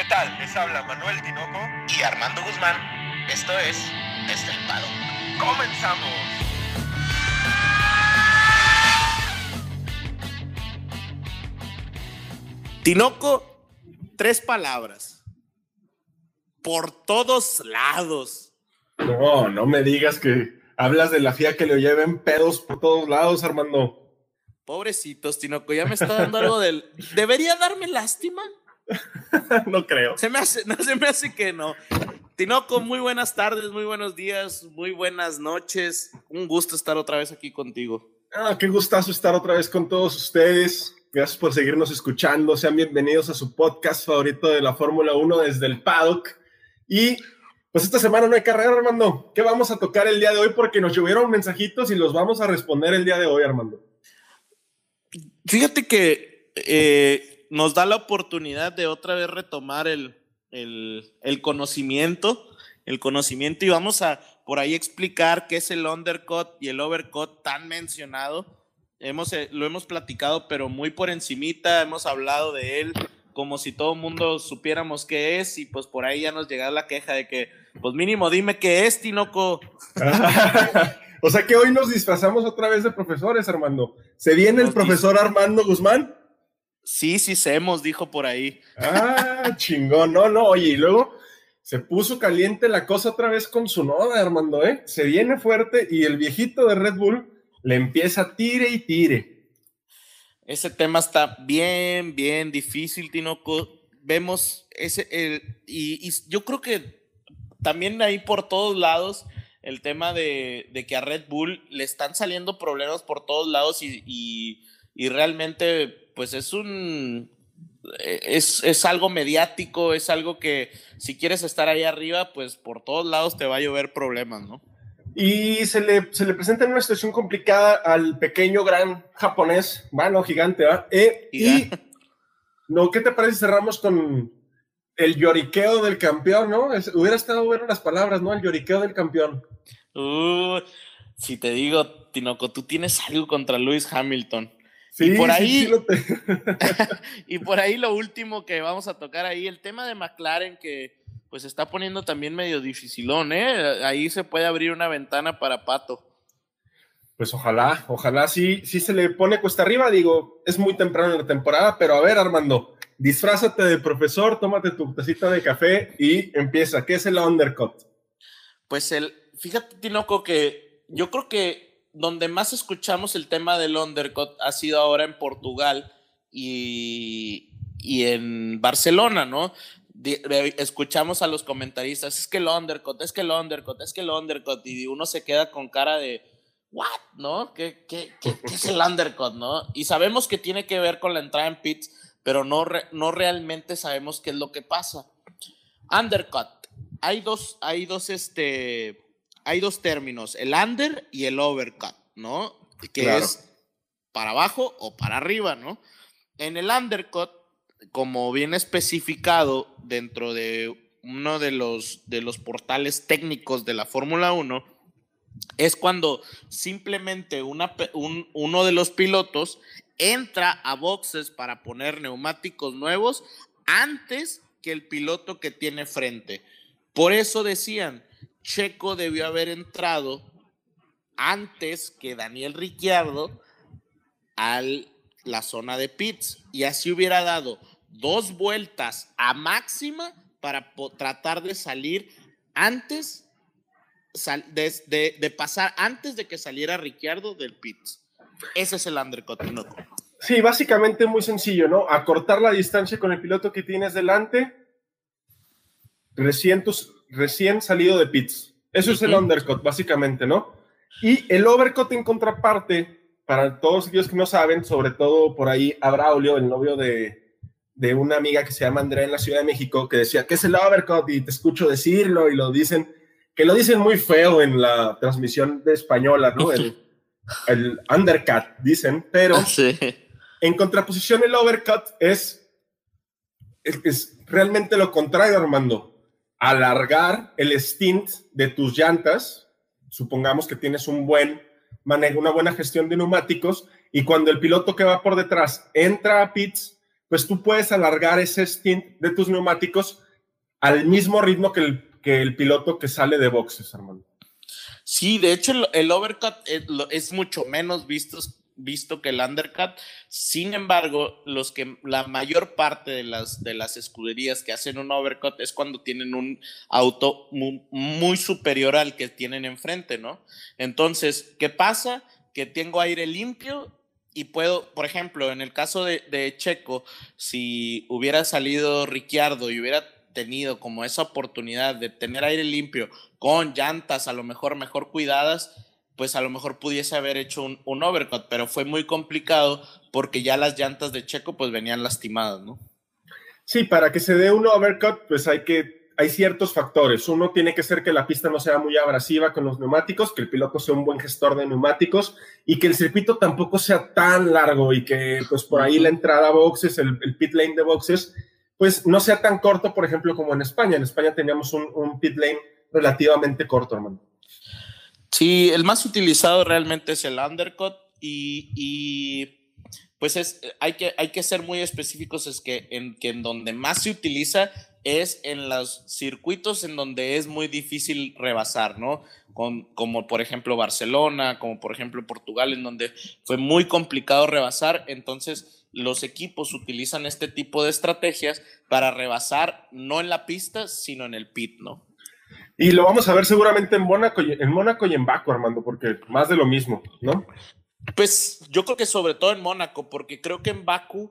¿Qué tal? Les habla Manuel Tinoco y Armando Guzmán. Esto es Estelpado. ¡Comenzamos! Tinoco, tres palabras. Por todos lados. No, no me digas que hablas de la FIA que le lleven pedos por todos lados, Armando. Pobrecitos, Tinoco, ya me está dando algo del. ¿Debería darme lástima? no creo. Se me hace, no se me hace que no. Tinoco, muy buenas tardes, muy buenos días, muy buenas noches. Un gusto estar otra vez aquí contigo. Ah, qué gustazo estar otra vez con todos ustedes. Gracias por seguirnos escuchando. Sean bienvenidos a su podcast favorito de la Fórmula 1 desde el paddock. Y pues esta semana no hay carrera, Armando. ¿Qué vamos a tocar el día de hoy? Porque nos llovieron mensajitos y los vamos a responder el día de hoy, Armando. Fíjate que eh, nos da la oportunidad de otra vez retomar el, el, el, conocimiento, el conocimiento y vamos a por ahí explicar qué es el undercut y el overcut tan mencionado. Hemos, eh, lo hemos platicado, pero muy por encimita, hemos hablado de él como si todo el mundo supiéramos qué es y pues por ahí ya nos llega la queja de que, pues mínimo dime qué es, Tinoco. o sea que hoy nos disfrazamos otra vez de profesores, Armando. ¿Se viene el profesor Armando Guzmán? Sí, sí, hemos dijo por ahí. Ah, chingón. No, no, oye, y luego se puso caliente la cosa otra vez con su noda, Armando, ¿eh? Se viene fuerte y el viejito de Red Bull le empieza tire y tire. Ese tema está bien, bien difícil, Tinoco. Vemos ese, el, y, y, yo creo que también ahí por todos lados el tema de, de, que a Red Bull le están saliendo problemas por todos lados y, y, y realmente pues es un es, es, algo mediático, es algo que si quieres estar ahí arriba, pues por todos lados te va a llover problemas, ¿no? Y se le, se le presenta en una situación complicada al pequeño gran japonés, bueno, gigante, ¿va? Eh, y, no, ¿qué te parece si cerramos con el lloriqueo del campeón, no? Es, hubiera estado bueno las palabras, ¿no? El lloriqueo del campeón. Uh, si te digo, Tinoco, tú tienes algo contra Lewis Hamilton. Sí, y por ahí, sí, sí te... y por ahí lo último que vamos a tocar ahí, el tema de McLaren que pues está poniendo también medio dificilón, ¿eh? Ahí se puede abrir una ventana para Pato. Pues ojalá, ojalá sí, sí se le pone cuesta arriba, digo, es muy temprano en la temporada, pero a ver, Armando, disfrázate de profesor, tómate tu tacita de café y empieza. ¿Qué es el undercut? Pues el, fíjate, Tinoco, que yo creo que donde más escuchamos el tema del undercut ha sido ahora en Portugal y, y en Barcelona, ¿no? escuchamos a los comentaristas, es que el undercut, es que el undercut, es que el undercut, y uno se queda con cara de, ¿what? ¿No? ¿Qué, qué, qué, qué es el undercut? ¿No? Y sabemos que tiene que ver con la entrada en pits, pero no, re, no realmente sabemos qué es lo que pasa. Undercut. Hay dos, hay dos, este, hay dos términos, el under y el overcut, ¿no? Que claro. es para abajo o para arriba, ¿no? En el undercut como bien especificado dentro de uno de los, de los portales técnicos de la Fórmula 1, es cuando simplemente una, un, uno de los pilotos entra a boxes para poner neumáticos nuevos antes que el piloto que tiene frente. Por eso decían, Checo debió haber entrado antes que Daniel Ricciardo a la zona de pits y así hubiera dado dos vueltas a máxima para tratar de salir antes de, pasar antes de que saliera Ricciardo del pits. Ese es el undercut. ¿no? Sí, básicamente muy sencillo, ¿no? Acortar la distancia con el piloto que tienes delante recién, tus, recién salido de pits. Eso uh -huh. es el undercut, básicamente, ¿no? Y el overcut en contraparte, para todos aquellos que no saben, sobre todo por ahí a Braulio, el novio de, de una amiga que se llama Andrea en la Ciudad de México, que decía, ¿qué es el overcut? Y te escucho decirlo y lo dicen, que lo dicen muy feo en la transmisión de española, ¿no? El, el undercut, dicen, pero sí. en contraposición el overcut es, es, es, realmente lo contrario, Armando. Alargar el stint de tus llantas, supongamos que tienes un buen manejo, una buena gestión de neumáticos, y cuando el piloto que va por detrás entra a pits, pues tú puedes alargar ese stint de tus neumáticos al mismo ritmo que el, que el piloto que sale de boxes, Armando. Sí, de hecho el, overcut es, mucho menos visto, visto que el undercut. Sin embargo, los que la mayor parte de las, de las escuderías que hacen un overcut es cuando tienen un auto muy, superior al que tienen enfrente, ¿no? Entonces, ¿qué pasa? Que tengo aire limpio y puedo, por ejemplo, en el caso de, Checo, si hubiera salido Ricciardo y hubiera tenido como esa oportunidad de tener aire limpio con llantas a lo mejor mejor cuidadas, pues a lo mejor pudiese haber hecho un, un overcut, pero fue muy complicado porque ya las llantas de Checo pues venían lastimadas, ¿no? Sí, para que se dé un overcut, pues hay que hay ciertos factores. Uno tiene que ser que la pista no sea muy abrasiva con los neumáticos, que el piloto sea un buen gestor de neumáticos y que el circuito tampoco sea tan largo y que pues por ahí la entrada a boxes, el, el pit lane de boxes, pues no sea tan corto, por ejemplo, como en España. En España teníamos un, pit lane relativamente corto, hermano. Sí, el más utilizado realmente es el undercut y, pues es, hay, que, hay que ser muy específicos, es que en, que en donde más se utiliza es en los circuitos en donde es muy difícil rebasar, ¿no? Con, como por ejemplo Barcelona, como por ejemplo Portugal, en donde fue muy complicado rebasar, entonces los equipos utilizan este tipo de estrategias para rebasar no en la pista, sino en el pit, ¿no? Y lo vamos a ver seguramente en Mónaco y en, Mónaco y en Baku, Armando, porque más de lo mismo, ¿no? Pues yo creo que sobre todo en Mónaco, porque creo que en Baku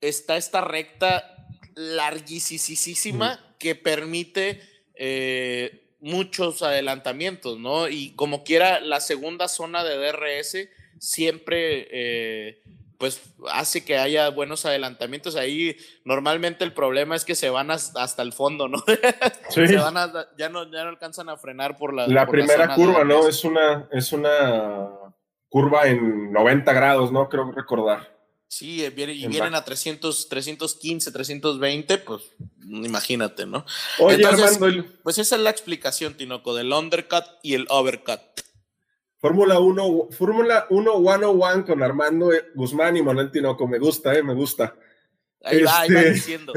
está esta recta larguísima que permite eh, muchos adelantamientos, ¿no? Y como quiera, la segunda zona de DRS siempre eh, pues hace que haya buenos adelantamientos. Ahí normalmente el problema es que se van hasta el fondo, ¿no? Sí. Se van ya, no ya no alcanzan a frenar por la... La primera curva, ¿no? Es una, es una curva en 90 grados, ¿no? Creo recordar. Sí, eh, y vienen a 300, 315, 320, pues imagínate, ¿no? Oye, Armando, Pues esa es la explicación, Tinoco, del undercut y el overcut. Fórmula 1, Fórmula 1 101 con Armando Guzmán y Manuel Tinoco. Me gusta, eh, me gusta. Ahí va, ahí va este, diciendo.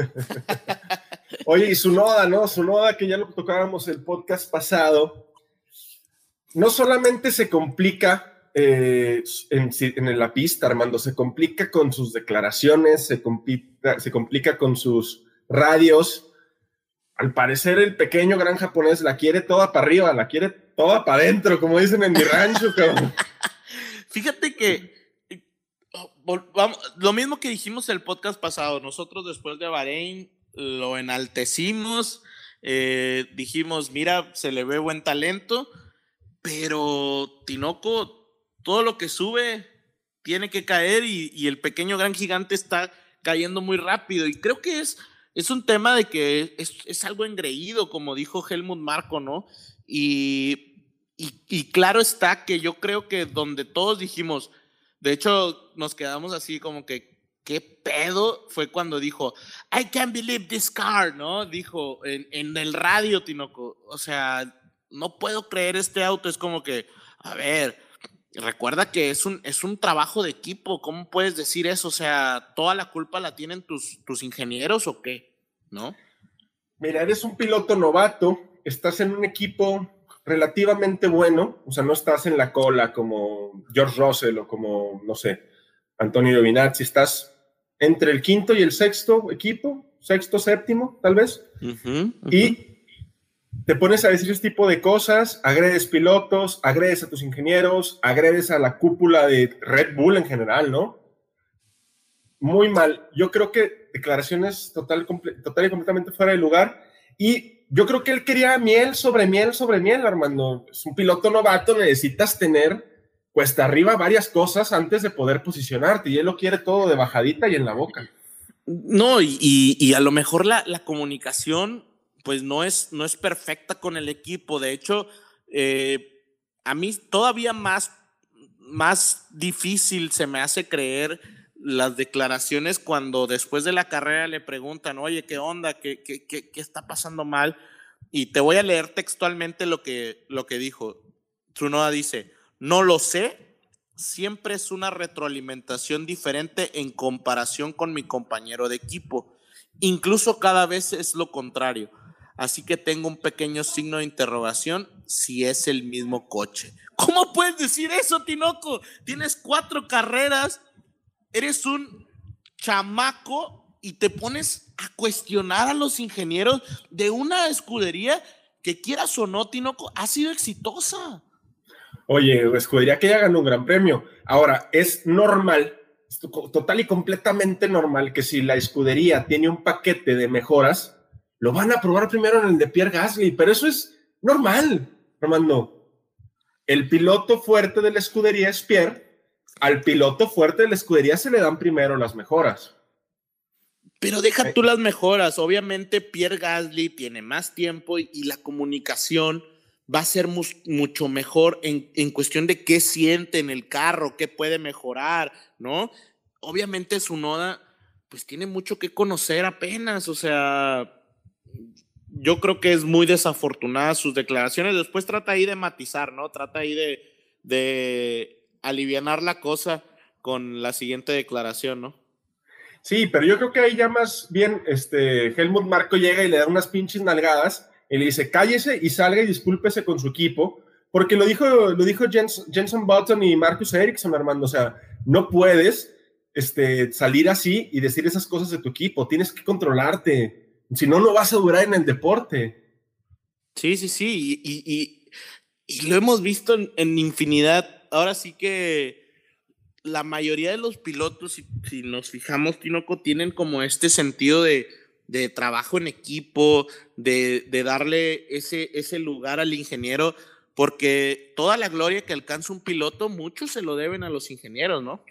Oye, y su noda, ¿no? Su noda, que ya lo tocábamos el podcast pasado, no solamente se complica eh, en, en, la pista, Armando, se complica con sus declaraciones, se complica, se complica con sus radios. Al parecer, el pequeño gran japonés la quiere toda para arriba, la quiere toda para adentro, como dicen en mi rancho, cabrón. Fíjate que oh, lo mismo que dijimos el podcast pasado, nosotros después de Bahrein lo enaltecimos, eh, dijimos, mira, se le ve buen talento, pero Tinoco, todo lo que sube tiene que caer y, el pequeño gran gigante está cayendo muy rápido y creo que es, es un tema de que es, es algo engreído, como dijo Helmut Marco, ¿no? Y y, claro está que yo creo que donde todos dijimos, de hecho nos quedamos así como que, ¿qué pedo? Fue cuando dijo, I can't believe this car, ¿no? Dijo en, en el radio, Tinoco. O sea, no puedo creer este auto. Es como que, a ver, recuerda que es un, es un trabajo de equipo. ¿Cómo puedes decir eso? O sea, ¿toda la culpa la tienen tus, tus ingenieros o qué? ¿No? Mira, eres un piloto novato, estás en un equipo relativamente bueno, o sea, no estás en la cola como George Russell o como, no sé, Antonio Giovinazzi, estás entre el quinto y el sexto equipo, sexto, séptimo, tal vez, y te pones a decir ese tipo de cosas, agredes pilotos, agredes a tus ingenieros, agredes a la cúpula de Red Bull en general, ¿no? Muy mal. Yo creo que declaraciones total, total y completamente fuera de lugar y yo creo que él quería miel sobre miel sobre miel, Armando. Es un piloto novato, necesitas tener cuesta arriba varias cosas antes de poder posicionarte y él lo quiere todo de bajadita y en la boca. No, y, a lo mejor la, comunicación pues no es, no es perfecta con el equipo. De hecho, eh, a mí todavía más, más difícil se me hace creer las declaraciones cuando después de la carrera le preguntan, oye, ¿qué onda? ¿Qué, qué, qué, está pasando mal? Y te voy a leer textualmente lo que, lo que dijo. Tsunoda dice, no lo sé, siempre es una retroalimentación diferente en comparación con mi compañero de equipo. Incluso cada vez es lo contrario. Así que tengo un pequeño signo de interrogación si es el mismo coche. ¿Cómo puedes decir eso, Tinoco? Tienes cuatro carreras, eres un chamaco y te pones a cuestionar a los ingenieros de una escudería que quieras o no, Tinoco, ha sido exitosa. Oye, escudería que ya ganó un gran premio. Ahora, es normal, total y completamente normal que si la escudería tiene un paquete de mejoras, lo van a probar primero en el de Pierre Gasly, pero eso es normal, Armando. El piloto fuerte de la escudería es Pierre, al piloto fuerte de la escudería se le dan primero las mejoras. Pero deja tú las mejoras. Obviamente, Pierre Gasly tiene más tiempo y, y la comunicación va a ser mucho mejor en, en, cuestión de qué siente en el carro, qué puede mejorar, ¿no? Obviamente su noda, pues tiene mucho que conocer apenas, o sea, yo creo que es muy desafortunada sus declaraciones, después trata ahí de matizar, ¿no? Trata ahí de, de alivianar la cosa con la siguiente declaración, ¿no? Sí, pero yo creo que ahí ya más bien, este, Helmut Marco llega y le da unas pinches nalgadas y le dice, cállese y salga y discúlpese con su equipo, porque lo dijo, lo dijo Jenson Button y Marcus Ericsson, Armando, o sea, no puedes este, salir así y decir esas cosas de tu equipo, tienes que controlarte, si no, no vas a durar en el deporte. Sí, sí, sí, y, y, lo hemos visto en, infinidad, ahora sí que la mayoría de los pilotos, si, nos fijamos, Tinoco, tienen como este sentido de de trabajo en equipo, de, darle ese, ese lugar al ingeniero, porque toda la gloria que alcanza un piloto, muchos se lo deben a los ingenieros, ¿no?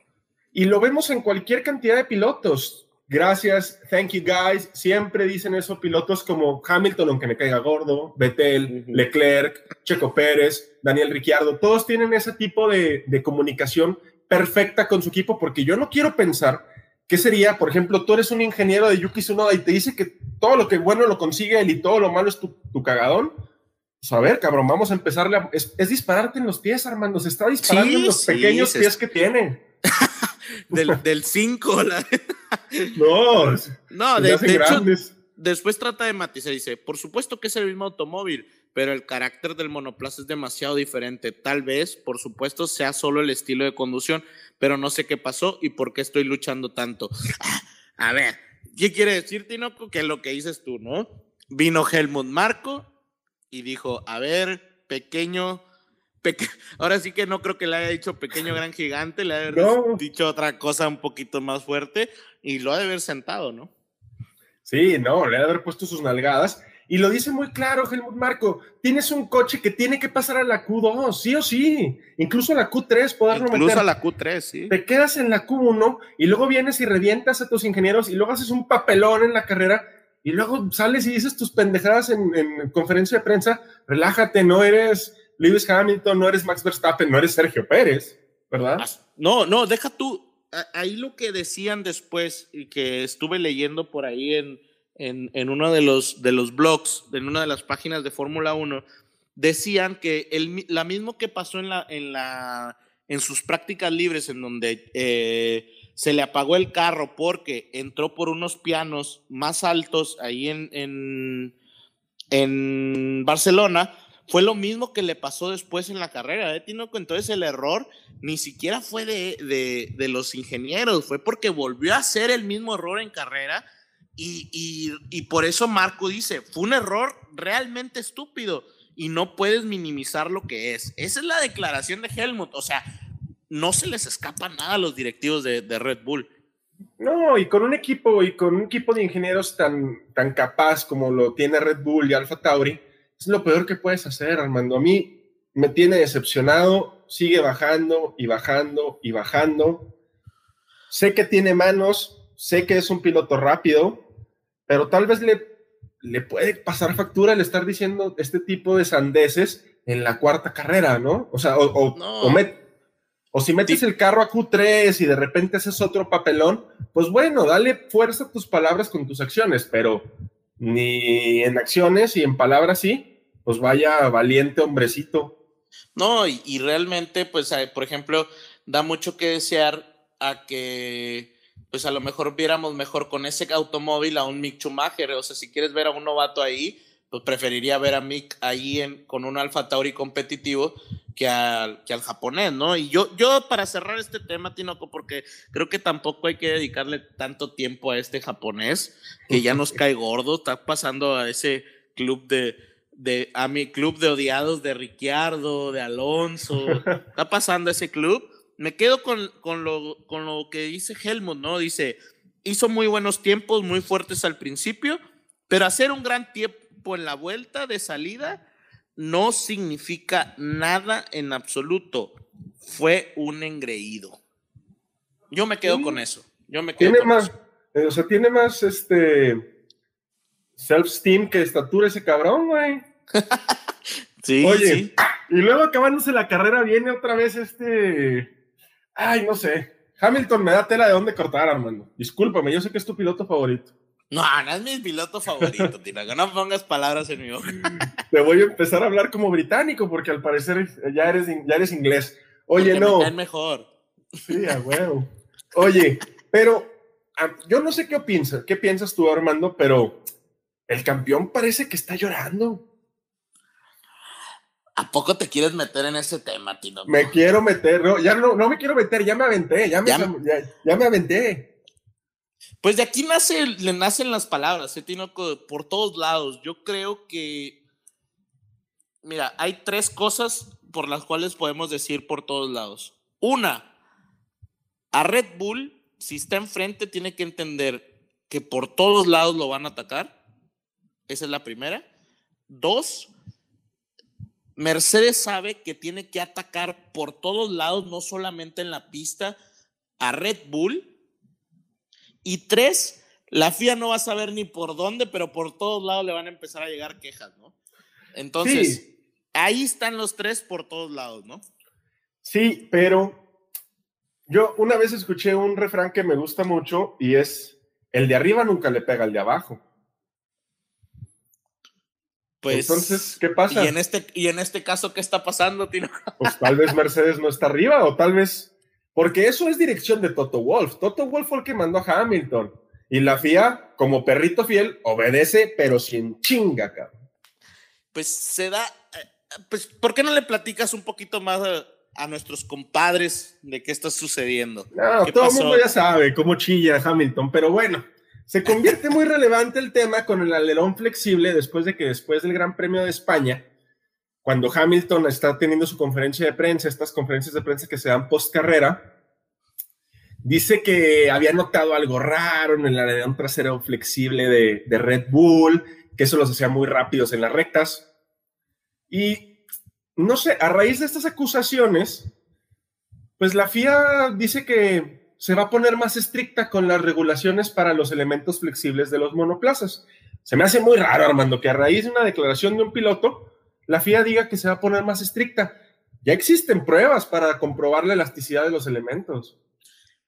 Y lo vemos en cualquier cantidad de pilotos. Gracias, thank you guys. Siempre dicen eso pilotos como Hamilton, aunque me caiga gordo, Vettel, Leclerc, Checo Pérez, Daniel Ricciardo. Todos tienen ese tipo de, de comunicación perfecta con su equipo, porque yo no quiero pensar ¿Qué sería, por ejemplo, tú eres un ingeniero de Yuki Tsunoda y te dice que todo lo que bueno lo consigue él y todo lo malo es tu, cagadón? Pues a ver, cabrón, vamos a empezarle a, es, dispararte en los pies, Armando. Se está disparando en los pequeños pies que tiene. del 5. no, no, de, hecho, después trata de matizar. Dice: Por supuesto que es el mismo automóvil, pero el carácter del monoplaza es demasiado diferente. Tal vez, por supuesto, sea solo el estilo de conducción pero no sé qué pasó y por qué estoy luchando tanto. A ver, ¿qué quiere decir, Tinoco? Que lo que dices tú, ¿no? Vino Helmut Marco y dijo, a ver, pequeño, ahora sí que no creo que le haya dicho pequeño gran gigante, le haya dicho otra cosa un poquito más fuerte y lo ha de haber sentado, ¿no? Sí, no, le ha de haber puesto sus nalgadas y lo dice muy claro Helmut Marco, tienes un coche que tiene que pasar a la Q2, sí o sí, incluso a la Q3 poderlo meter. Incluso a la Q3, sí. Te quedas en la Q1 y luego vienes y revientas a tus ingenieros y luego haces un papelón en la carrera y luego sales y dices tus pendejadas en, conferencia de prensa, relájate, no eres Lewis Hamilton, no eres Max Verstappen, no eres Sergio Pérez, ¿verdad? No, no, deja tú, ahí lo que decían después y que estuve leyendo por ahí en en, uno de los, de los blogs, en una de las páginas de Fórmula 1, decían que el, la mismo que pasó en, la, en, la, en sus prácticas libres, en donde eh, se le apagó el carro porque entró por unos pianos más altos ahí en, en, en Barcelona, fue lo mismo que le pasó después en la carrera, ¿eh, Entonces el error ni siquiera fue de, de, de, los ingenieros, fue porque volvió a hacer el mismo error en carrera y, por eso Marco dice, fue un error realmente estúpido y no puedes minimizar lo que es. Esa es la declaración de Helmut. O sea, no se les escapa nada a los directivos de, Red Bull. No, y con un equipo y con un equipo de ingenieros tan, tan capaz como lo tiene Red Bull y Alfa Tauri, es lo peor que puedes hacer, Armando. A mí me tiene decepcionado, sigue bajando y bajando y bajando. Sé que tiene manos, sé que es un piloto rápido, pero tal vez le, le puede pasar factura el estar diciendo este tipo de sandeces en la cuarta carrera, ¿no? O sea, o, o, si metes el carro a Q3 y de repente haces otro papelón, pues bueno, dale fuerza a tus palabras con tus acciones, pero ni en acciones y en palabras sí, pues vaya valiente hombrecito. No, y, realmente, pues, por ejemplo, da mucho que desear a que pues a lo mejor viéramos mejor con ese automóvil a un Mick Schumacher, o sea, si quieres ver a un novato ahí, pues preferiría ver a Mick ahí en, con un Alfa Tauri competitivo que al, que al japonés, ¿no? Y yo, yo para cerrar este tema, Tinoco, porque creo que tampoco hay que dedicarle tanto tiempo a este japonés, que ya nos cae gordo, está pasando a ese club de, de a mi club de odiados de Ricciardo, de Alonso, está pasando ese club. Me quedo con, con, lo, con lo que dice Helmut, ¿no? Dice, hizo muy buenos tiempos, muy fuertes al principio, pero hacer un gran tiempo en la vuelta de salida no significa nada en absoluto. Fue un engreído. Yo me quedo con eso. Yo me quedo tiene con más, eso. eh, o sea, tiene más este self-esteem que estatura ese cabrón, güey. Sí, Oye, sí. y luego acabándose la carrera viene otra vez este. Ay, no sé. Hamilton me da tela de dónde cortar, Armando. Discúlpame, yo sé que es tu piloto favorito. No, no es mi piloto favorito, Tinaco. No pongas palabras en mi boca. Te voy a empezar a hablar como británico porque al parecer ya eres, ya eres inglés. Oye, Porque no. Me mejor. Sí, a huevo. Oye, pero ah, yo no sé qué piensas, qué piensas tú, Armando, pero el campeón parece que está llorando. ¿A poco te quieres meter en ese tema, Tino? Me quiero meter, no, ya no, no me quiero meter, ya me aventé, ya me, Ya- ya, ya me aventé. Pues de aquí nace, le nacen las palabras, ¿eh, Tinoco? Por todos lados. Yo creo que. Mira, hay tres cosas por las cuales podemos decir por todos lados. Una, a Red Bull, si está enfrente, tiene que entender que por todos lados lo van a atacar. Esa es la primera. Dos, Mercedes sabe que tiene que atacar por todos lados, no solamente en la pista, a Red Bull. Y tres, la FIA no va a saber ni por dónde, pero por todos lados le van a empezar a llegar quejas, ¿no? Entonces, Sí. ahí están los tres por todos lados, ¿no? Sí, pero yo una vez escuché un refrán que me gusta mucho y es, el de arriba nunca le pega al de abajo. Pues, Entonces, ¿qué pasa? Y en este, y en este caso, ¿qué está pasando, Tino? Pues tal vez Mercedes no está arriba o tal vez, porque eso es dirección de Toto Wolf. Toto Wolf fue el que mandó a Hamilton y la FIA, como perrito fiel, obedece, pero sin chinga, cabrón. Pues se da. eh, Pues, ¿por qué no le platicas un poquito más a, a nuestros compadres de qué está sucediendo? No, ¿Qué todo el mundo ya sabe cómo chilla Hamilton, pero bueno, se convierte muy relevante el tema con el alerón flexible después de que después del Gran Premio de España, cuando Hamilton está teniendo su conferencia de prensa, estas conferencias de prensa que se dan post carrera, dice que había notado algo raro en el alerón trasero flexible de, de Red Bull, que eso los hacía muy rápidos en las rectas. Y no sé, a raíz de estas acusaciones, pues la FIA dice que se va a poner más estricta con las regulaciones para los elementos flexibles de los monoplazas. Se me hace muy raro, Armando, que a raíz de una declaración de un piloto, la FIA diga que se va a poner más estricta. Ya existen pruebas para comprobar la elasticidad de los elementos.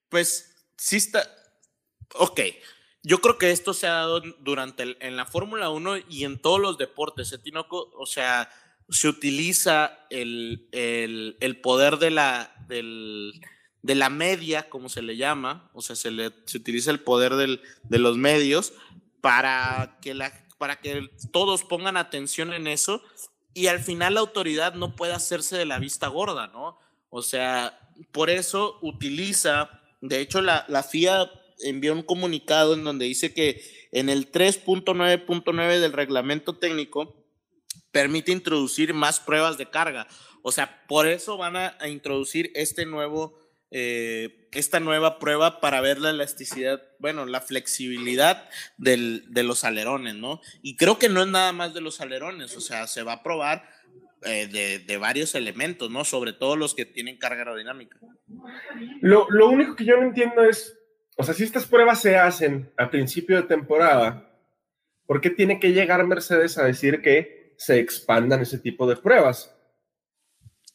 Pues sí está. Ok. Yo creo que esto se ha dado durante el- en la Fórmula 1 y en todos los deportes, ¿eh? O sea, se utiliza el, el- el poder de la, del- de la media, como se le llama, o sea, se, le, se utiliza el poder del- de los medios para que, la, para que todos pongan atención en eso y al final la autoridad no puede hacerse de la vista gorda, ¿no? O sea, por eso utiliza, de hecho la, la FIA envió un comunicado en donde dice que en el 3.9.9 del reglamento técnico permite introducir más pruebas de carga. O sea, por eso van a, a introducir este nuevo, eh, esta nueva prueba para ver la elasticidad, bueno, la flexibilidad del- de los alerones, ¿no? Y creo que no es nada más de los alerones, o sea, se va a probar eh, de, de varios elementos, ¿no? Sobre todo los que tienen carga aerodinámica. Lo, lo único que yo no entiendo es, o sea, si estas pruebas se hacen a principio de temporada, ¿por qué tiene que llegar Mercedes a decir que se expandan ese tipo de pruebas?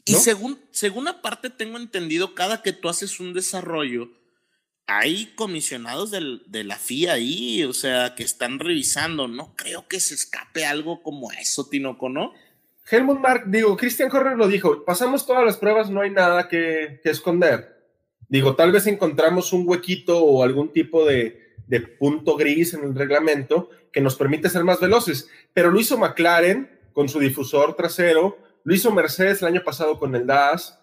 Y ¿No? según, según aparte tengo entendido, cada que tú haces un desarrollo, hay comisionados del- de la FIA ahí, o sea, que están revisando. No creo que se escape algo como eso, Tinoco, ¿no? Helmut Mark, digo, Christian Horner lo dijo, pasamos todas las pruebas, no hay nada que, que esconder. Digo, tal vez encontramos un huequito o algún tipo de, de, punto gris en el reglamento que nos permite ser más veloces, pero lo hizo McLaren con su difusor trasero, lo hizo Mercedes el año pasado con el DAS.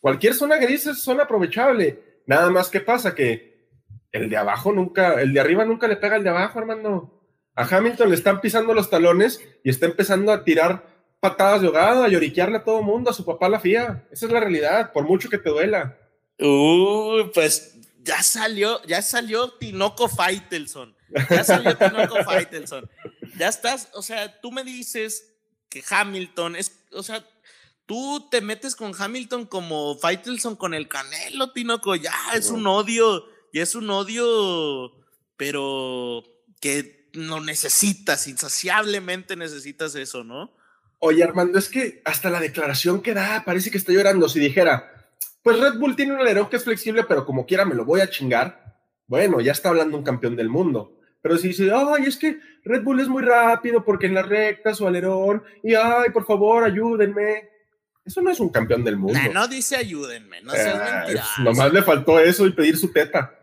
Cualquier zona gris es zona aprovechable. Nada más que pasa que el de abajo nunca, el de arriba nunca le pega al de abajo, hermano. A Hamilton le están pisando los talones y está empezando a tirar patadas de hogada, a lloriquearle a todo mundo, a su papá la fía. Esa es la realidad, por mucho que te duela. Uy, pues ya salió, ya salió Tinoco Faitelson. Ya salió Tinoco Faitelson. Ya estás, o sea, tú me dices que Hamilton es, o sea, tú te metes con Hamilton como Faitelson con el Canelo, Tinoco, ya es un odio, y es un odio, pero que lo necesitas, insaciablemente necesitas eso, ¿no? Oye, Armando, es que hasta la declaración que da, parece que está llorando. Si dijera, pues Red Bull tiene un alerón que es flexible, pero como quiera me lo voy a chingar. Bueno, ya está hablando un campeón del mundo. Pero si dice, ay, es que Red Bull es muy rápido porque en la recta su alerón, y ay, por favor, ayúdenme. Eso no es un campeón del mundo. no dice ayúdenme, no seas eh, mentira. Nomás le faltó eso y pedir su teta.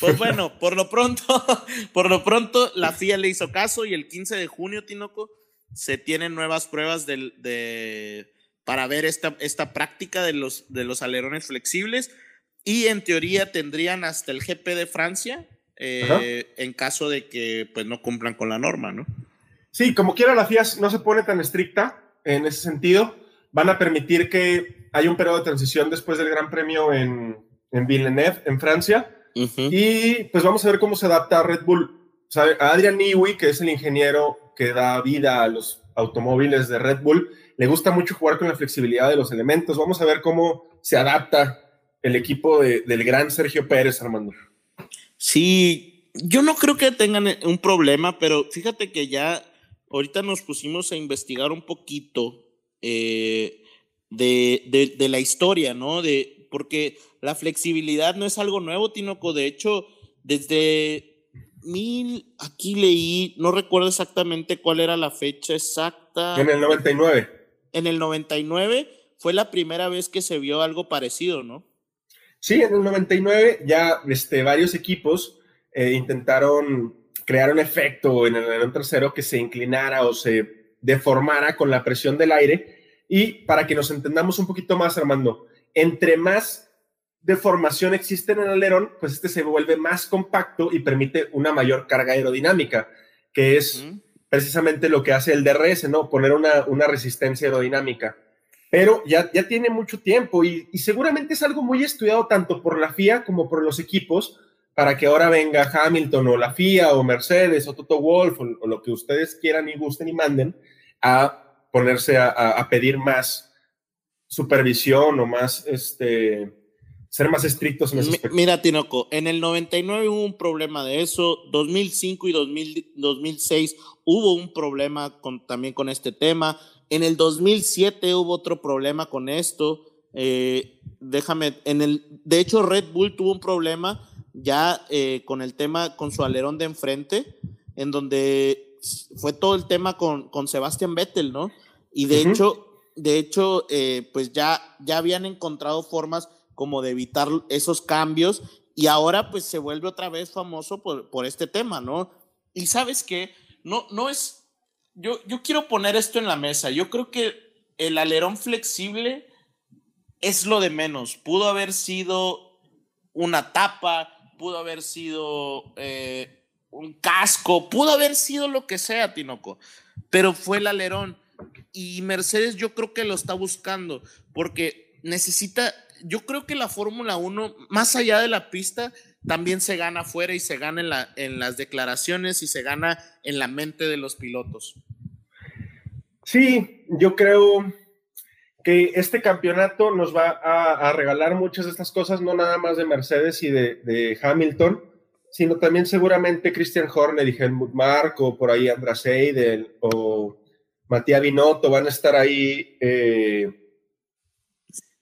Pues bueno, por lo pronto, por lo pronto, la FIA le hizo caso y el 15 de junio, Tinoco, se tienen nuevas pruebas de, para ver esta, esta práctica de los, de los alerones flexibles y en teoría tendrían hasta el GP de Francia eh, en caso de que pues no cumplan con la norma, ¿no? Sí, como quiera la FIA no se pone tan estricta en ese sentido. Van a permitir que haya un periodo de transición después del Gran Premio en, en Villeneuve, en Francia. Y pues vamos a ver cómo se adapta a Red Bull. A Adrian Newey, que es el ingeniero que da vida a los automóviles de Red Bull, le gusta mucho jugar con la flexibilidad de los elementos. Vamos a ver cómo se adapta el equipo del gran Sergio Pérez, Armando. Sí, yo no creo que tengan un problema, pero fíjate que ya ahorita nos pusimos a investigar un poquito eh, de, de, la historia, ¿no? De, porque la flexibilidad no es algo nuevo, Tinoco. De hecho, desde mil, aquí leí, no recuerdo exactamente cuál era la fecha exacta. En el 99. En el 99 fue la primera vez que se vio algo parecido, ¿no? Sí, en el 99 ya este, varios equipos eh, intentaron crear un efecto en el avión trasero que se inclinara o se deformara con la presión del aire. Y para que nos entendamos un poquito más, Armando, entre más deformación existe en el alerón, pues este se vuelve más compacto y permite una mayor carga aerodinámica, que es precisamente lo que hace el DRS, ¿no? Poner una, una resistencia aerodinámica. Pero ya, ya tiene mucho tiempo y, seguramente es algo muy estudiado tanto por la FIA como por los equipos para que ahora venga Hamilton o la FIA o Mercedes o Toto Wolf o, lo que ustedes quieran y gusten y manden a ponerse a, a pedir más supervisión o más este, ser más estrictos en ese Mira, Tinoco, en el 99 hubo un problema de eso, 2005 y 2006 hubo un problema con, también con este tema, en el 2007 hubo otro problema con esto, eh, déjame, en el, de hecho Red Bull tuvo un problema ya eh, con el tema, con su alerón de enfrente, en donde fue todo el tema con, con Sebastian Vettel, ¿no? Y de hecho, de hecho, eh, pues ya, ya habían encontrado formas como de evitar esos cambios y ahora pues se vuelve otra vez famoso por, por este tema, ¿no? Y sabes que no, no es, yo, yo quiero poner esto en la mesa, yo creo que el alerón flexible es lo de menos, pudo haber sido una tapa, pudo haber sido eh, un casco, pudo haber sido lo que sea, Tinoco, pero fue el alerón. Y Mercedes yo creo que lo está buscando, porque necesita yo creo que la Fórmula 1, más allá de la pista, también se gana afuera y se gana en, la, en las declaraciones y se gana en la mente de los pilotos. Sí, yo creo que este campeonato nos va a, regalar muchas de estas cosas, no nada más de Mercedes y de, Hamilton, sino también seguramente Christian Horner y Helmut Mark o por ahí András Seidel o Matías Binotto van a estar ahí. Eh,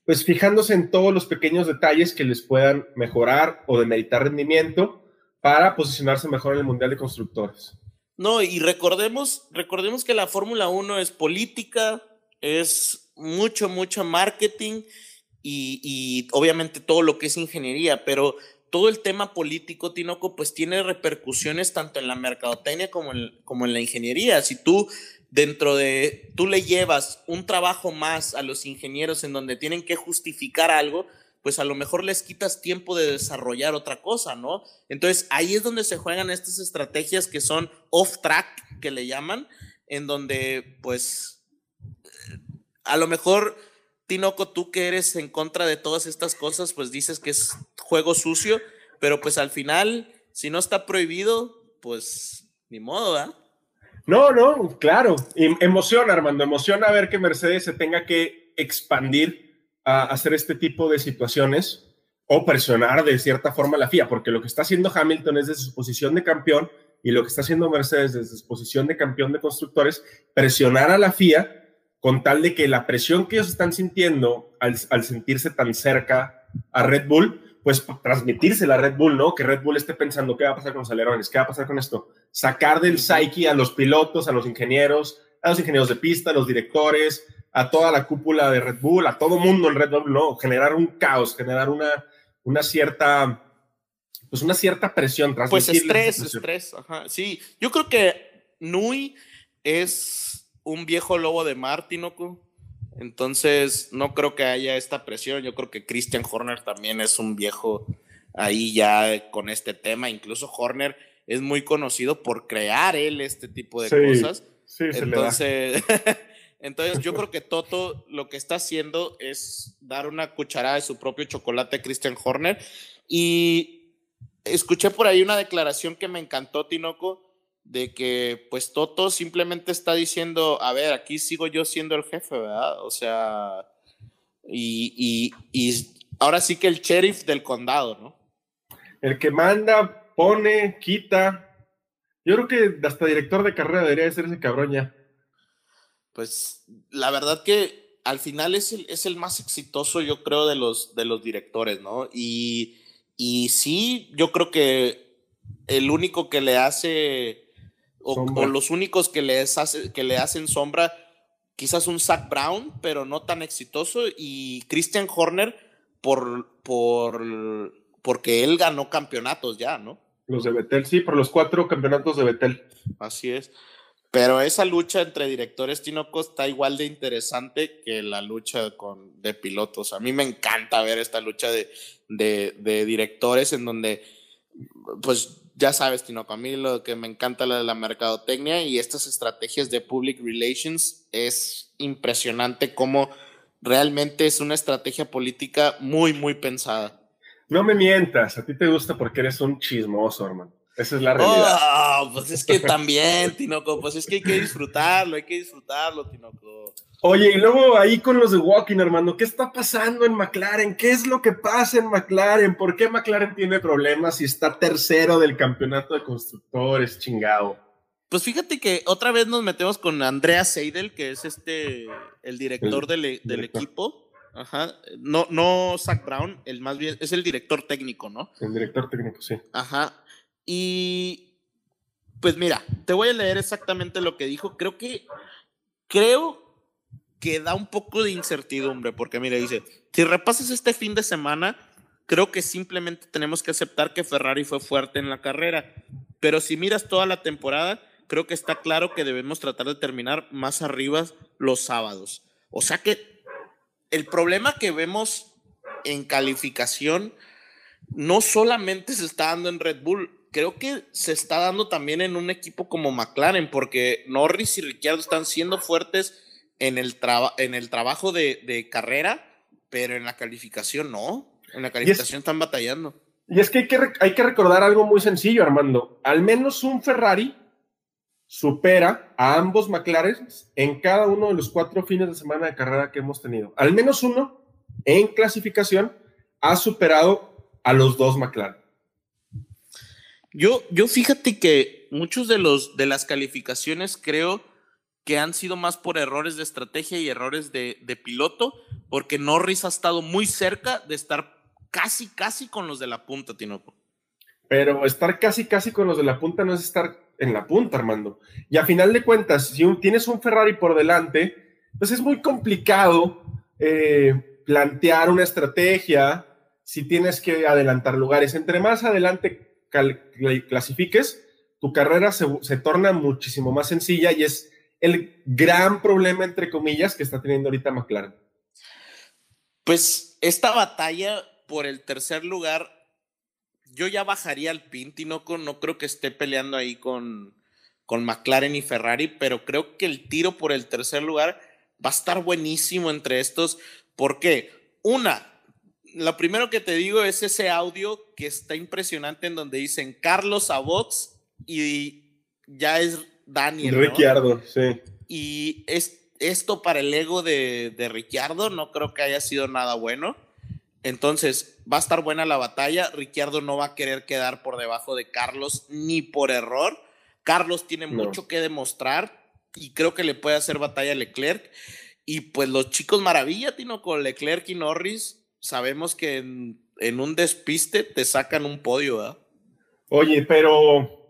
pues fijándose en todos los pequeños detalles que les puedan mejorar o demeritar rendimiento para posicionarse mejor en el Mundial de Constructores. No, y recordemos, recordemos que la Fórmula 1 es política, es mucho, mucho marketing y, y, obviamente todo lo que es ingeniería, pero todo el tema político, Tinoco, pues tiene repercusiones tanto en la mercadotecnia como en, como en la ingeniería. Si tú dentro de, tú le llevas un trabajo más a los ingenieros en donde tienen que justificar algo, pues a lo mejor les quitas tiempo de desarrollar otra cosa, ¿no? Entonces ahí es donde se juegan estas estrategias que son off track, que le llaman, en donde pues a lo mejor, Tinoco, tú que eres en contra de todas estas cosas, pues dices que es juego sucio, pero pues al final, si no está prohibido, pues ni modo, ¿ah? No, no, claro. Emociona, Armando, emociona ver que Mercedes se tenga que expandir a hacer este tipo de situaciones o presionar de cierta forma la FIA, porque lo que está haciendo Hamilton es desde su posición de campeón y lo que está haciendo Mercedes desde su posición de campeón de constructores, presionar a la FIA con tal de que la presión que ellos están sintiendo al, sentirse tan cerca a Red Bull, pues transmitirse a Red Bull, ¿no? Que Red Bull esté pensando qué va a pasar con los alerones, qué va a pasar con esto. Sacar del psyche a los pilotos, a los ingenieros, a los ingenieros de pista, a los directores, a toda la cúpula de Red Bull, a todo mundo en Red Bull, ¿no? Generar un caos, generar una, una cierta, pues una cierta presión. Pues estrés, estrés, ajá. Sí, yo creo que Nui es un viejo lobo de mar, Tinoco. Entonces, no creo que haya esta presión. Yo creo que Christian Horner también es un viejo ahí ya con este tema. Incluso Horner es muy conocido por crear él este tipo de cosas. Sí, entonces, entonces, yo creo que Toto lo que está haciendo es dar una cucharada de su propio chocolate a Christian Horner. Y escuché por ahí una declaración que me encantó, Tinoco, de que pues Toto simplemente está diciendo, a ver, aquí sigo yo siendo el jefe, ¿verdad? O sea, y, ahora sí que el sheriff del condado, ¿no? El que manda, pone, quita. Yo creo que hasta director de carrera debería ser ese cabrón ya. Pues la verdad que al final es el, es el más exitoso, yo creo, de los, de los directores, ¿no? Y, y sí, yo creo que el único que le hace o, los únicos que, les hace, que le hacen sombra, quizás un Zach Brown, pero no tan exitoso, y Christian Horner por, por, porque él ganó campeonatos ya, ¿no? Los de Betel, sí, por los cuatro campeonatos de Betel. Así es. Pero esa lucha entre directores Tinoco está igual de interesante que la lucha con, de pilotos. A mí me encanta ver esta lucha de, de, de directores en donde, pues ya sabes, Tino, a mí lo que me encanta la de la mercadotecnia y estas estrategias de public relations es impresionante cómo realmente es una estrategia política muy, muy pensada. No me mientas, a ti te gusta porque eres un chismoso, hermano. Esa es la realidad. Oh, pues es que también, Tinoco, pues es que hay que disfrutarlo, hay que disfrutarlo, Tinoco. Oye, y luego ahí con los de Walking, hermano, ¿qué está pasando en McLaren? ¿Qué es lo que pasa en McLaren? ¿Por qué McLaren tiene problemas si está tercero del campeonato de constructores, chingado? Pues fíjate que otra vez nos metemos con Andrea Seidel, que es este, el director del, del equipo. Ajá. No, no Zach Brown, el más bien, es el director técnico, ¿no? El director técnico, sí. Ajá. Y pues mira, te voy a leer exactamente lo que dijo. Creo que, creo que da un poco de incertidumbre, porque mire, dice, si repasas este fin de semana, creo que simplemente tenemos que aceptar que Ferrari fue fuerte en la carrera, pero si miras toda la temporada, creo que está claro que debemos tratar de terminar más arriba los sábados. O sea que el problema que vemos en calificación no solamente se está dando en Red Bull, creo que se está dando también en un equipo como McLaren, porque Norris y Ricciardo están siendo fuertes en el, en el trabajo de, carrera, pero en la calificación no. En la calificación están batallando. Y es que hay, que hay que recordar algo muy sencillo, Armando. Al menos un Ferrari supera a ambos McLaren en cada uno de los cuatro fines de semana de carrera que hemos tenido. Al menos uno en clasificación ha superado a los dos McLaren. Yo, yo fíjate que muchos de los de las calificaciones creo que han sido más por errores de estrategia y errores de, piloto, porque Norris ha estado muy cerca de estar casi, casi con los de la punta, Tinoco. Pero estar casi, casi con los de la punta no es estar en la punta, Armando. Y a final de cuentas, si tienes un Ferrari por delante, pues es muy complicado eh, plantear una estrategia si tienes que adelantar lugares. Entre más adelante clasifiques, tu carrera se, se torna muchísimo más sencilla y es el gran problema, entre comillas, que está teniendo ahorita McLaren. Pues esta batalla por el tercer lugar yo ya bajaría al pin, Tinoco, no creo que esté peleando ahí con, con McLaren y Ferrari, pero creo que el tiro por el tercer lugar va a estar buenísimo entre estos. ¿Por qué? Una, lo primero que te digo es ese audio que está impresionante en donde dicen Carlos Abots y ya es Daniel. Ricciardo, sí. Y es, esto para el ego de, de Ricciardo no creo que haya sido nada bueno. Entonces, va a estar buena la batalla. Ricciardo no va a querer quedar por debajo de Carlos ni por error. Carlos tiene mucho que demostrar y creo que le puede hacer batalla a Leclerc. Y pues los chicos maravilla, Tino, con Leclerc y Norris, sabemos que en, un despiste te sacan un podio, ¿verdad? Oye, pero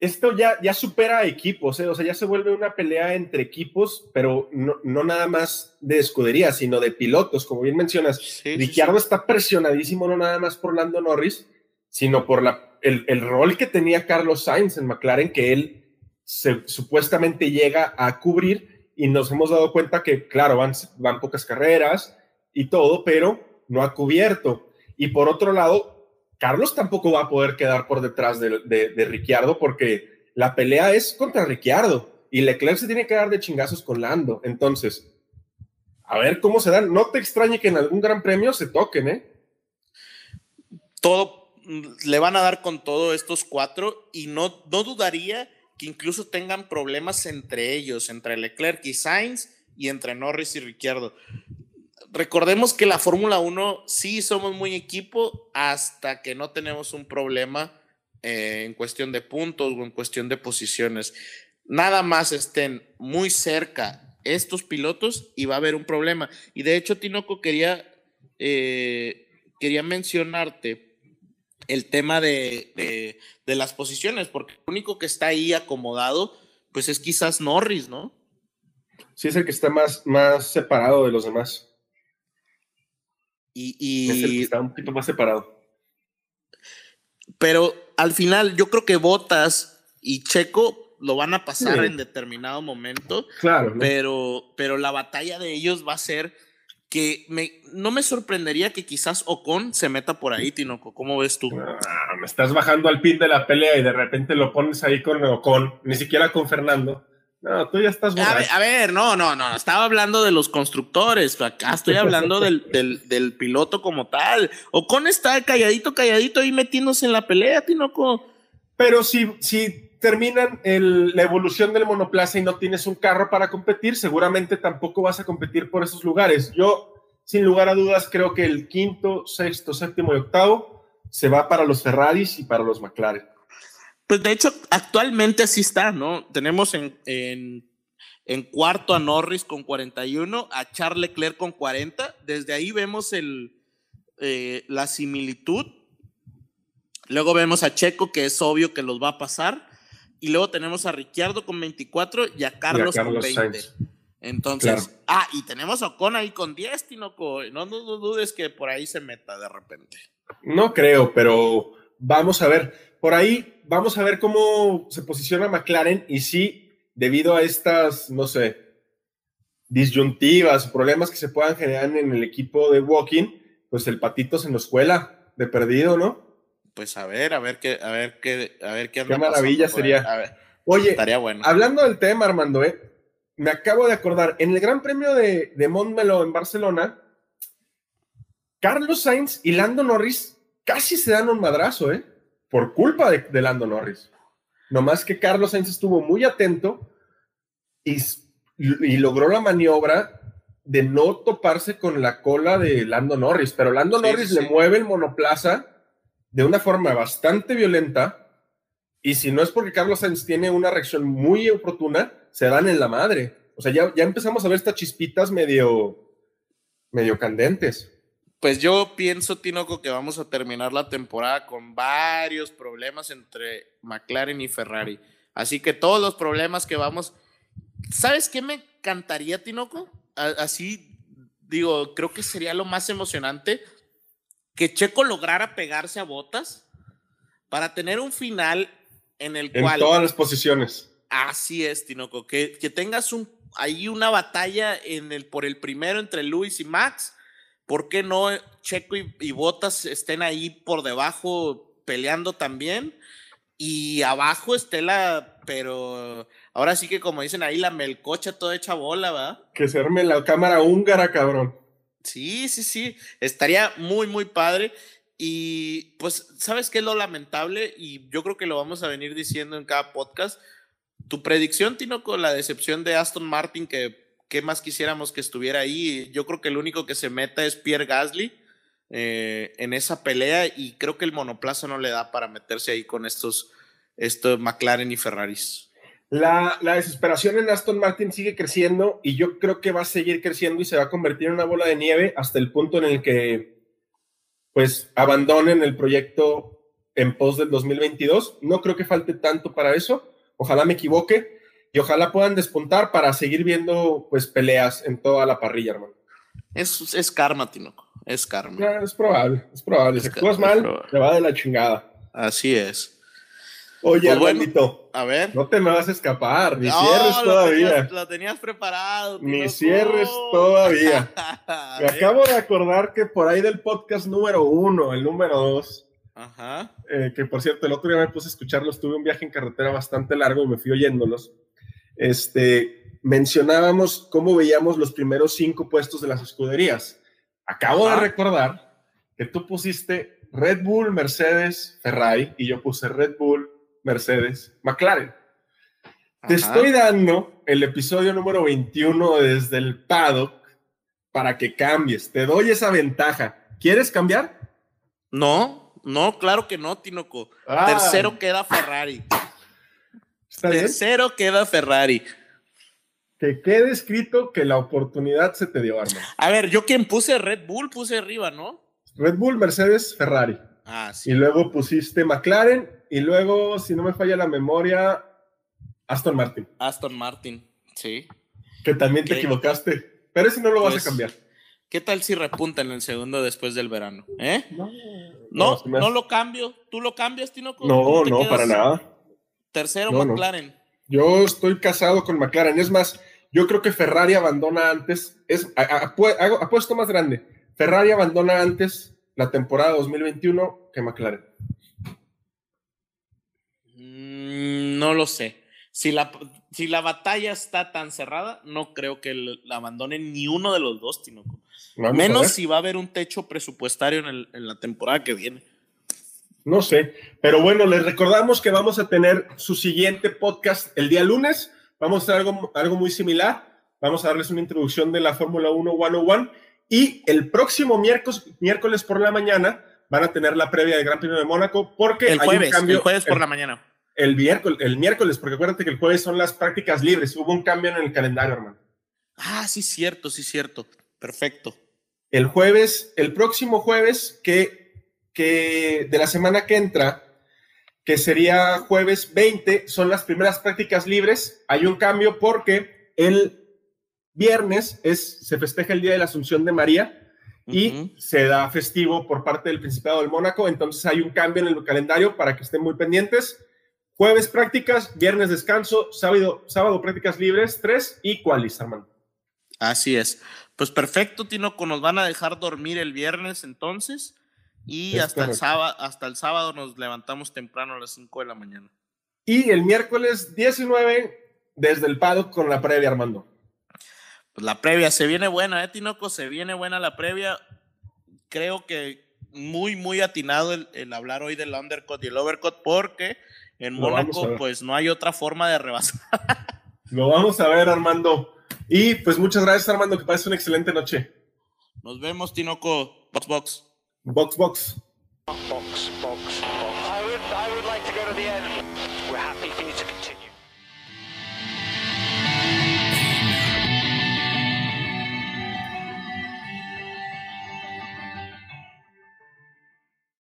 esto ya, ya supera equipos, ¿eh? o sea, ya se vuelve una pelea entre equipos, pero no, no nada más de escudería, sino de pilotos, como bien mencionas. Ricciardo está presionadísimo no nada más por Lando Norris, sino por la, el, el, rol que tenía Carlos Sainz en McLaren, que él se, supuestamente llega a cubrir, y nos hemos dado cuenta que, claro, van, van pocas carreras y todo, pero no ha cubierto. Y por otro lado, Carlos tampoco va a poder quedar por detrás de, Ricciardo porque la pelea es contra Ricciardo y Leclerc se tiene que dar de chingazos con Lando. Entonces, a ver cómo se dan. No te extrañe que en algún gran premio se toquen, ¿eh? Todo, le van a dar con todo estos cuatro y no, no dudaría que incluso tengan problemas entre ellos, entre Leclerc y Sainz y entre Norris y Ricciardo recordemos que la Fórmula 1 sí somos muy equipo hasta que no tenemos un problema eh, en cuestión de puntos o en cuestión de posiciones. Nada más estén muy cerca estos pilotos y va a haber un problema. Y de hecho, Tinoco, quería, eh, quería mencionarte el tema de, de, las posiciones, porque el único que está ahí acomodado, pues es quizás Norris, ¿no? Sí, es el que está más, más separado de los demás. Y, está un poquito más separado. Pero al final, yo creo que Botas y Checo lo van a pasar en determinado momento. Claro. Pero, pero la batalla de ellos va a ser que me, no me sorprendería que quizás Ocon se meta por ahí, Tinoco. ¿Cómo ves tú? Ah, me estás bajando al pin de la pelea y de repente lo pones ahí con Ocon, ni siquiera con Fernando. No, tú ya estás a ver, no, no, no. Estaba hablando de los constructores. Acá estoy hablando del, del, piloto como tal. Ocon está calladito, calladito ahí metiéndose en la pelea, Tinoco. Pero si, si terminan la evolución del monoplaza y no tienes un carro para competir, seguramente tampoco vas a competir por esos lugares. Yo, sin lugar a dudas, creo que el quinto, sexto, séptimo y octavo se va para los Ferraris y para los McLaren. Pues de hecho, actualmente así está, ¿no? Tenemos en, en, cuarto a Norris con 41, a Charles Leclerc con 40. Desde ahí vemos el, eh, la similitud. Luego vemos a Checo, que es obvio que los va a pasar. Y luego tenemos a Ricciardo con 24 y a Carlos, con 20. Entonces, ah, y tenemos a Ocon ahí con 10, No, no dudes que por ahí se meta de repente. No creo, pero vamos a ver por ahí vamos a ver cómo se posiciona McLaren y si debido a estas, no sé, disyuntivas, problemas que se puedan generar en el equipo de Walking, pues el patito se nos cuela de perdido, ¿no? Pues a ver, a ver qué, a ver qué, a ver qué Qué maravilla sería. Oye, estaría bueno. hablando del tema, Armando, ¿eh? me acabo de acordar, en el Gran Premio de, de Montmeló en Barcelona, Carlos Sainz y Lando Norris casi se dan un madrazo, ¿eh? Por culpa de, Lando Norris. Nomás que Carlos Sainz estuvo muy atento y, y, logró la maniobra de no toparse con la cola de Lando Norris, pero Lando Norris le mueve el monoplaza de una forma bastante violenta y si no es porque Carlos Sainz tiene una reacción muy oportuna, se dan en la madre. O sea, ya, ya empezamos a ver estas chispitas medio, medio candentes. Pues yo pienso, Tinoco, que vamos a terminar la temporada con varios problemas entre McLaren y Ferrari. Así que todos los problemas que vamos. ¿Sabes qué me encantaría, Tinoco? Así, digo, creo que sería lo más emocionante que Checo lograra pegarse a botas para tener un final en el cual. En todas las posiciones. Así es, Tinoco. Que, que tengas un, ahí una batalla en el, por el primero entre Luis y Max. ¿Por qué no Checo y, y Botas estén ahí por debajo peleando también? Y abajo Estela, pero ahora sí que como dicen ahí, la melcocha toda hecha bola, ¿va? Que se arme la cámara húngara, cabrón. Sí, sí, sí. Estaría muy, muy padre. Y pues, ¿sabes qué es lo lamentable? Y yo creo que lo vamos a venir diciendo en cada podcast. Tu predicción, Tino, con la decepción de Aston Martin, que qué más quisiéramos que estuviera ahí. Yo creo que el único que se meta es Pierre Gasly eh, en esa pelea y creo que el monoplaza no le da para meterse ahí con estos, estos McLaren y Ferraris. La, la, desesperación en Aston Martin sigue creciendo y yo creo que va a seguir creciendo y se va a convertir en una bola de nieve hasta el punto en el que pues abandonen el proyecto en pos del 2022. No creo que falte tanto para eso. Ojalá me equivoque y ojalá puedan despuntar para seguir viendo pues peleas en toda la parrilla, hermano. Es, es karma, Tinoco, es karma. es probable, es probable. si actúas mal, te va de la chingada. Así es. Oye, pues a ver. No te me vas a escapar, ni cierres todavía. Lo tenías, preparado. Ni cierres todavía. me acabo de acordar que por ahí del podcast número uno, el número dos, Ajá. Eh, que por cierto, el otro día me puse a escucharlos, tuve un viaje en carretera bastante largo y me fui oyéndolos. Este, mencionábamos cómo veíamos los primeros cinco puestos de las escuderías. Acabo de recordar que tú pusiste Red Bull, Mercedes, Ferrari y yo puse Red Bull, Mercedes, McLaren. Te estoy dando el episodio número 21 desde el paddock para que cambies. Te doy esa ventaja. ¿Quieres cambiar? No, no, claro que no, Tinoco. Tercero queda Ferrari. Tercero queda Ferrari. Que quede escrito que la oportunidad se te dio, Armando. A ver, yo quien puse Red Bull, puse arriba, ¿no? Red Bull, Mercedes, Ferrari. Ah, sí. Y luego pusiste McLaren y luego, si no me falla la memoria, Aston Martin. Aston Martin, sí. Que también te equivocaste, pero ese no lo vas a pues, cambiar. ¿Qué tal si repunta en el segundo después del verano? ¿Eh? No, no, lo cambio. ¿Tú lo cambias, Tino? No, no, para nada. Tercero, McLaren. Yo estoy casado con McLaren. Es más, yo creo que Ferrari abandona antes. Es, apuesto más grande. Ferrari abandona antes la temporada 2021 que McLaren. Mm, no lo sé. Si la, si la batalla está tan cerrada, no creo que la abandonen ni uno de los dos, Tinoco. Menos si va a haber un techo presupuestario en, en, la temporada que viene. No sé, pero bueno, les recordamos que vamos a tener su siguiente podcast el día lunes. Vamos a hacer algo, algo muy similar. Vamos a darles una introducción de la Fórmula 1 101 y el próximo miércoles, miércoles por la mañana van a tener la previa del Gran Premio de Mónaco porque el jueves, el jueves por la mañana el miércoles, el miércoles, porque acuérdate que el jueves son las prácticas libres. Hubo un cambio en el calendario, hermano. Ah, sí, cierto, sí, cierto. Perfecto. El jueves, el próximo jueves, que, que de la semana que entra, que sería jueves 20, son las primeras prácticas libres. Hay un cambio porque el viernes es, se festeja el Día de la Asunción de María y se da festivo por parte del Principado del Mónaco. Entonces hay un cambio en el calendario para que estén muy pendientes. Jueves prácticas, viernes descanso, sábado, sábado prácticas libres, tres y cualis, hermano. Así es. Pues perfecto, Tinoco, nos van a dejar dormir el viernes entonces y hasta el, sábado, hasta el sábado nos levantamos temprano a las 5 de la mañana. Y el miércoles 19 desde el paddock con la previa, Armando. Pues la previa se viene buena, ¿eh, Tinoco? Se viene buena la previa. Creo que muy, muy atinado el, el hablar hoy del undercut y el overcut porque en Mónaco, pues no hay otra forma de rebasar. Lo vamos a ver, Armando. Y pues muchas gracias, Armando, que pases una excelente noche. Nos vemos, Tinoco. Box, box. Box, box. Box, box, box. I would, I would like to go to the end.